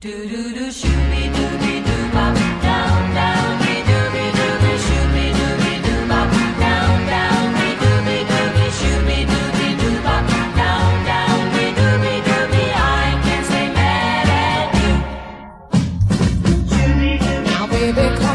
Do do do shoot me doobie doo bop down down me doobie doobie shoot me doobie doo bop down down me doobie doobie shoot me doobie doo bop down down me doobie doobie I can't stay mad at you. Shoot me doobie. Now baby. Come